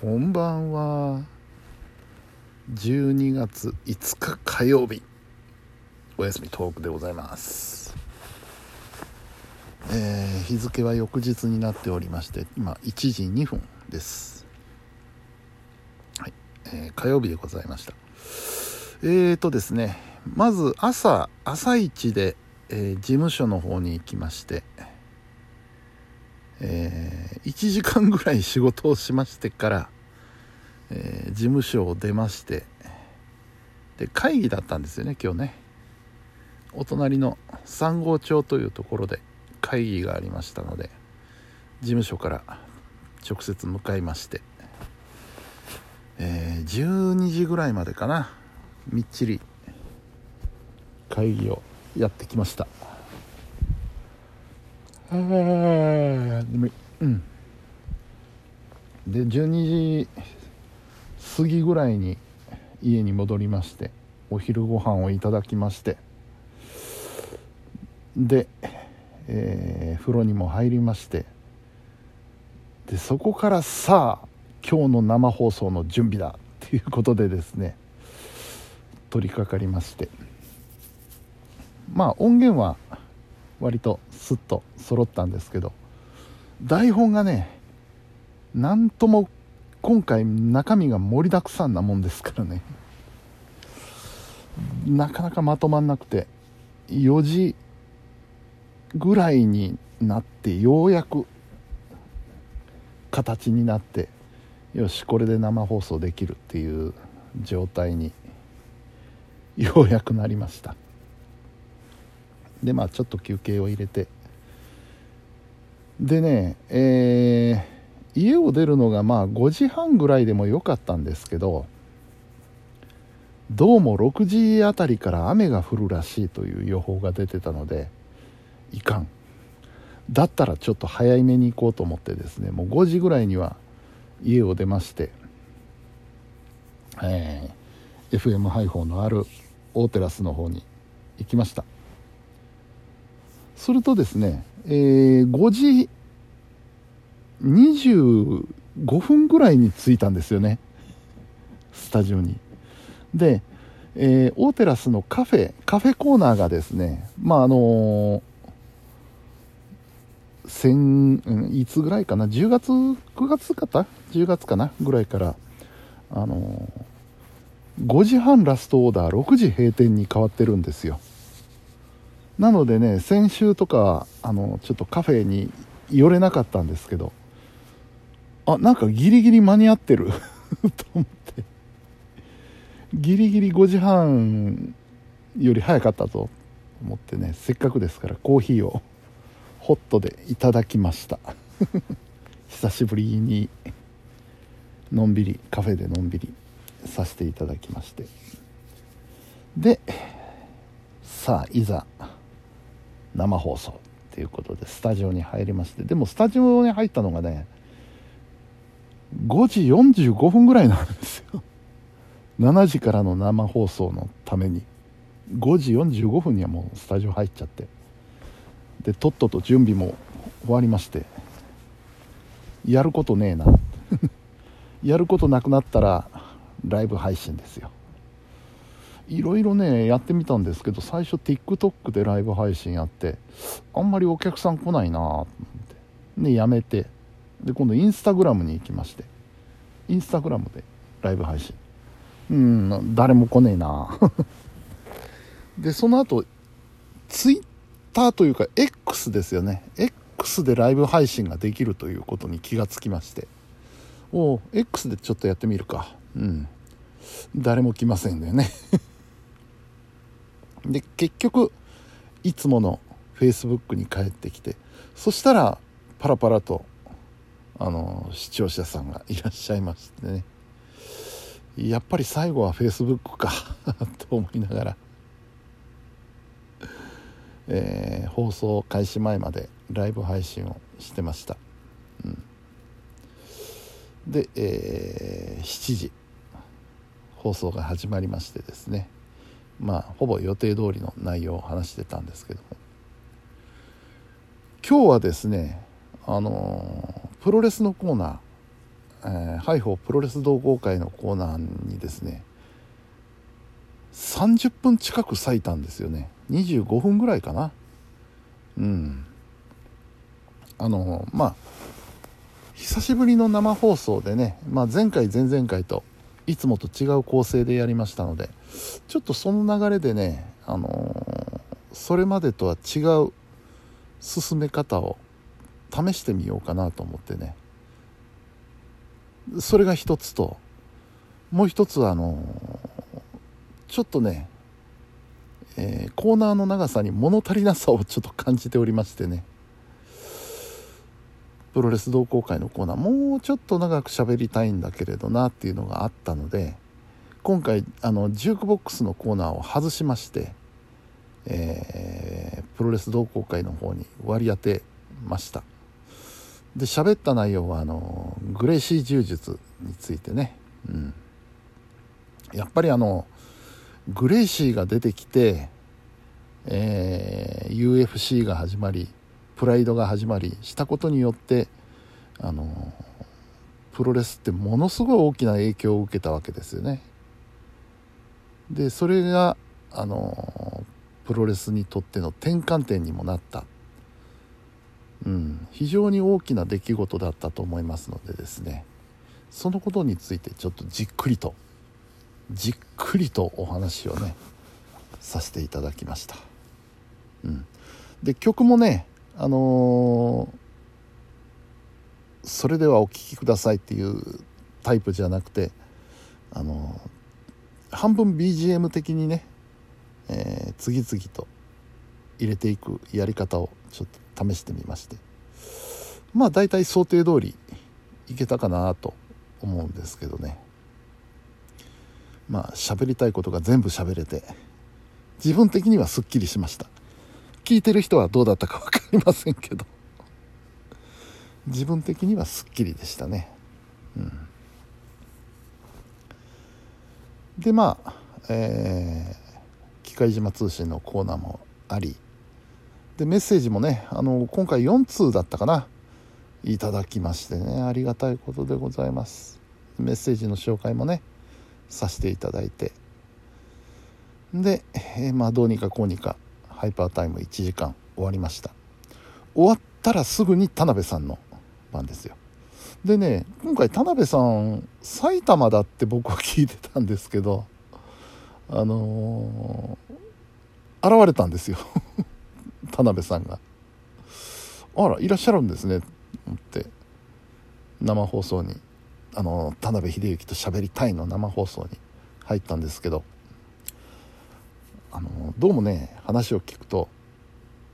こんばんは12月5日火曜日。お休みトークでございます。えー、日付は翌日になっておりまして今1時2分です。はい、えー、火曜日でございました。えーとですねまず朝朝一で、えー、事務所の方に行きましてえー、1時間ぐらい仕事をしましてから、えー、事務所を出ましてで会議だったんですよね今日ね。お隣の三郷町というところで会議がありましたので事務所から直接向かいまして、えー、12時ぐらいまでかなみっちり会議をやってきました。でうん。で12時過ぎぐらいに家に戻りましてお昼ご飯をいただきましてで、えー、風呂にも入りましてでそこからさあ今日の生放送の準備だっていうことでですね取り掛かりまして。まあ音源は割とスッと揃ったんですけど台本がねなんとも今回中身が盛りだくさんなもんですからね。なかなかまとまんなくて4時ぐらいになってようやく形になってよしこれで生放送できるっていう状態にようやくなりました。でまあちょっと休憩を入れて。でねえー、家を出るのがまあ5時半ぐらいでもよかったんですけどどうも6時あたりから雨が降るらしいという予報が出てたのでいかん。だったらちょっと早めに行こうと思ってですねもう5時ぐらいには家を出まして、えー、FM 配報のある大テラスの方に行きました。するとですね、えー、5時25分ぐらいに着いたんですよね。スタジオに。で、えー、大テラスのカフェカフェコーナーがですねまああのー、先いつぐらいかな？10月9月かな？10月かな？ぐらいからあのー、5時半ラストオーダー6時閉店に変わってるんですよ。なのでね先週とかあのちょっとカフェに寄れなかったんですけどあなんかギリギリ間に合ってる と思って。ギリギリ5時半より早かったと思ってねせっかくですからコーヒーをホットでいただきました。久しぶりにのんびりカフェでのんびりさせていただきまして。でさあいざ生放送っていうことでスタジオに入りましてでもスタジオに入ったのがね5時45分ぐらいなんですよ。7時からの生放送のために。5時45分にはもうスタジオ入っちゃって。でとっとと準備も終わりまして。やることねえな。やることなくなったらライブ配信ですよ。いろいろねやってみたんですけど最初 TikTok でライブ配信やってあんまりお客さん来ないなと思って。でやめて。で今度インスタグラムに行きまして。インスタグラムでライブ配信。うん誰も来ねえな でその後ツイッターというか X ですよね。X でライブ配信ができるということに気がつきまして。おお X でちょっとやってみるか。うん。誰も来ませんだよね。で結局いつもの Facebook に帰ってきてそしたらパラパラとあの視聴者さんがいらっしゃいましてね。やっぱり最後は Facebook か と思いながら、えー、放送開始前までライブ配信をしてました、うん、で、えー、7時放送が始まりましてですね。まあほぼ予定通りの内容を話してたんですけども。今日はですねあのプロレスのコーナえー、ハイフォープロレス同好会のコーナーにですね30分近く割いたんですよね。25分ぐらいかな。うん。あのまあ久しぶりの生放送でね、まあ、前回前々回といつもと違う構成でやりましたのでちょっとその流れでね、あのー、それまでとは違う進め方を試してみようかなと思ってね。それが一つともう一つはあのー、ちょっとね、えー、コーナーの長さに物足りなさをちょっと感じておりましてね。プロレス同好会のコーナーもうちょっと長く喋りたいんだけれどなっていうのがあったので今回あのジュークボックスのコーナーを外しまして、えー、プロレス同好会の方に割り当てました。で喋った内容はあのグレイシー柔術についてね、うん、やっぱりあのグレイシーが出てきて、えー、UFC が始まりプライドが始まりしたことによってあのプロレスってものすごい大きな影響を受けたわけですよね。でそれがあのプロレスにとっての転換点にもなった、うん、非常に大きな出来事だったと思いますのでですねそのことについてちょっとじっくりとじっくりとお話をねさせていただきました。うん、で曲もねあのー、それではお聴きくださいっていうタイプじゃなくて、あのー、半分 BGM 的にね、えー、次々と入れていくやり方をちょっと試してみましてまあ大体想定通りいけたかなと思うんですけどね。まあ喋りたいことが全部喋れて自分的にはすっきりしました。聞いてる人はどうだったか分かりませんけど。自分的にはすっきりでしたね。うん。でまあえー、機械島通信のコーナーもあり。でメッセージもねあの今回4通だったかな。いただきましてね。ありがたいことでございます。メッセージの紹介もねさせていただいて。で、えー、まあどうにかこうにかハイパータイム1時間終わりました。終わったらすぐに田辺さんの番ですよ。でね今回田辺さん埼玉だって僕は聞いてたんですけどあのー、現れたんですよ。田辺さんが。あらいらっしゃるんですね。って。生放送に。あの田辺秀幸と喋りたいの生放送に入ったんですけど。あのどうもね話を聞くと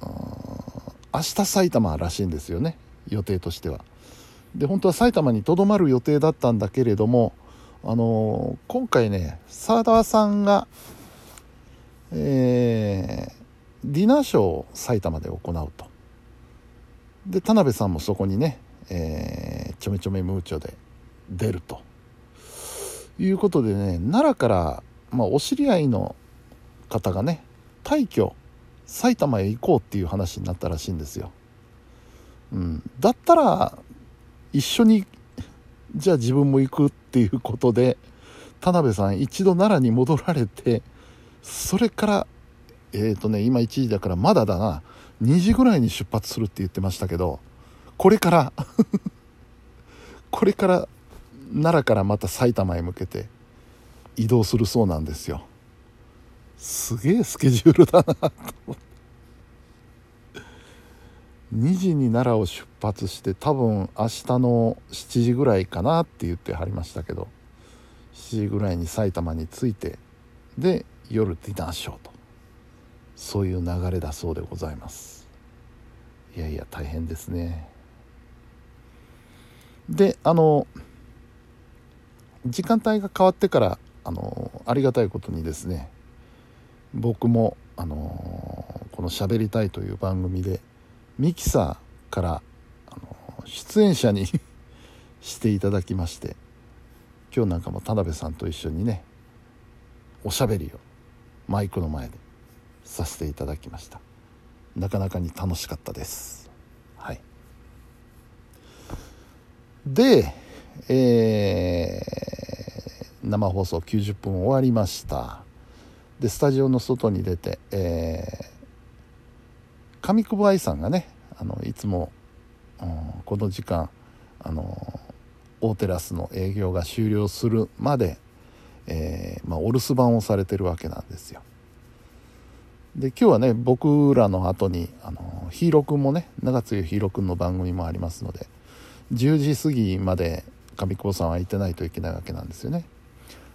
明日埼玉らしいんですよね予定としては。で本当は埼玉にとどまる予定だったんだけれどもあの今回ね澤田さんが、えー、ディナーショーを埼玉で行うと。で田辺さんもそこにね、えー、ちょめちょめムーチョで出ると。いうことでね奈良から、まあ、お知り合いの方がね退去埼玉へ行こうっていう話になったらしいんですよ、うん、だったら一緒にじゃあ自分も行くっていうことで田辺さん一度奈良に戻られてそれからえっ、ー、とね今1時だからまだだな。2時ぐらいに出発するって言ってましたけどこれからこれから奈良からまた埼玉へ向けて移動するそうなんですよ。すげえスケジュールだなと思って。2時に奈良を出発して多分明日の7時ぐらいかなって言ってはりましたけど。7時ぐらいに埼玉に着いてで夜ディナーショーと。そういう流れだそうでございます。いやいや大変ですね。であの時間帯が変わってからあのありがたいことにですね僕も、あのー、この「しゃべりたい」という番組でミキサーから、あのー、出演者に していただきまして今日なんかも田辺さんと一緒にねおしゃべりをマイクの前でさせていただきました。なかなかに楽しかったです。はい。でえー、生放送90分終わりました。でスタジオの外に出て、えー、上久保愛さんがねあのいつも、うん、この時間あの大テラスの営業が終了するまで、えー、まあ、お留守番をされてるわけなんですよ。で今日はね僕らの後にあのヒーローくんもね長津ヒーローくんの番組もありますので10時過ぎまで上久保さんは行ってないといけないわけなんですよね。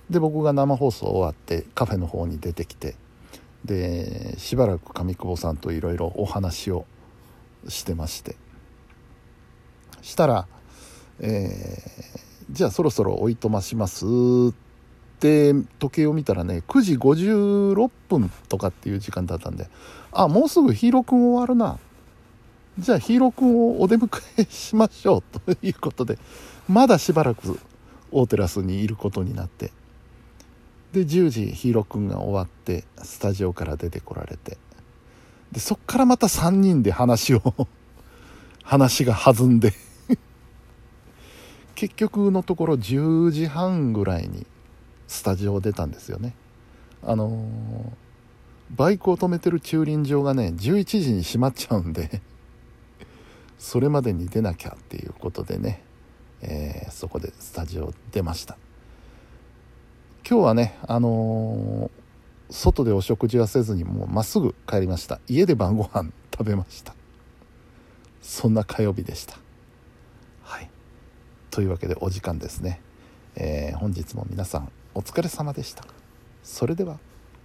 で僕が生放送終わってカフェの方に出てきてでしばらく上久保さんといろいろお話をしてまして。したら、えー、じゃあそろそろおいとましますって時計を見たらね9時56分とかっていう時間だったんであもうすぐヒーローく終わるな。じゃあヒーローくんをお出迎えしましょうということでまだしばらく大テラスにいることになって。で10時ヒーローくんが終わってスタジオから出てこられて。でそっからまた3人で話を 話が弾んで。結局のところ10時半ぐらいにスタジオを出たんですよね。あのー、バイクを止めてる駐輪場がね11時に閉まっちゃうんでそれまでに出なきゃっていうことでね、えー、そこでスタジオ出ました。今日はねあのー、外でお食事はせずにもうまっすぐ帰りました。家で晩ご飯食べました。そんな火曜日でした。はい。というわけでお時間ですね、えー、本日も皆さんお疲れ様でした。それでは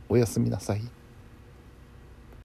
おやすみなさい。